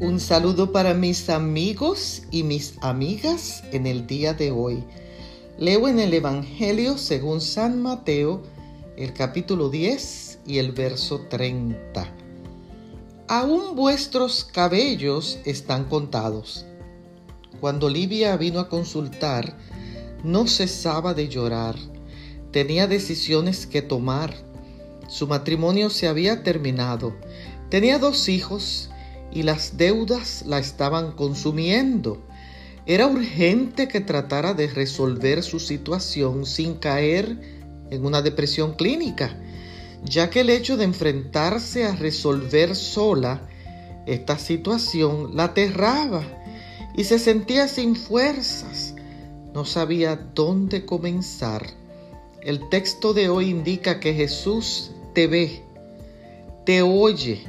Un saludo para mis amigos y mis amigas en el día de hoy. Leo en el Evangelio según San Mateo el capítulo 10 y el verso 30. Aún vuestros cabellos están contados. Cuando Livia vino a consultar, no cesaba de llorar. Tenía decisiones que tomar. Su matrimonio se había terminado. Tenía dos hijos y las deudas la estaban consumiendo. Era urgente que tratara de resolver su situación sin caer en una depresión clínica, ya que el hecho de enfrentarse a resolver sola esta situación la aterraba y se sentía sin fuerzas. No sabía dónde comenzar. El texto de hoy indica que Jesús te ve, te oye,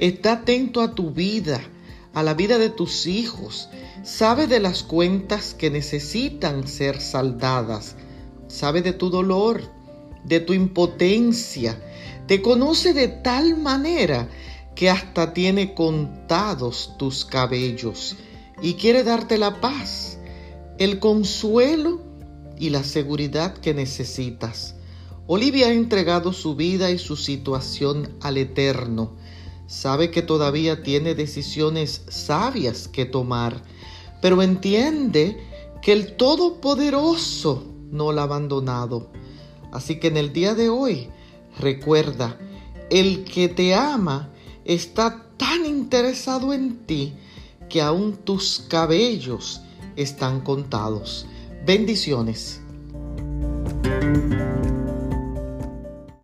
Está atento a tu vida, a la vida de tus hijos. Sabe de las cuentas que necesitan ser saldadas. Sabe de tu dolor, de tu impotencia. Te conoce de tal manera que hasta tiene contados tus cabellos y quiere darte la paz, el consuelo y la seguridad que necesitas. Olivia ha entregado su vida y su situación al Eterno sabe que todavía tiene decisiones sabias que tomar, pero entiende que el Todopoderoso no la ha abandonado. Así que en el día de hoy, recuerda, el que te ama está tan interesado en ti que aún tus cabellos están contados. Bendiciones.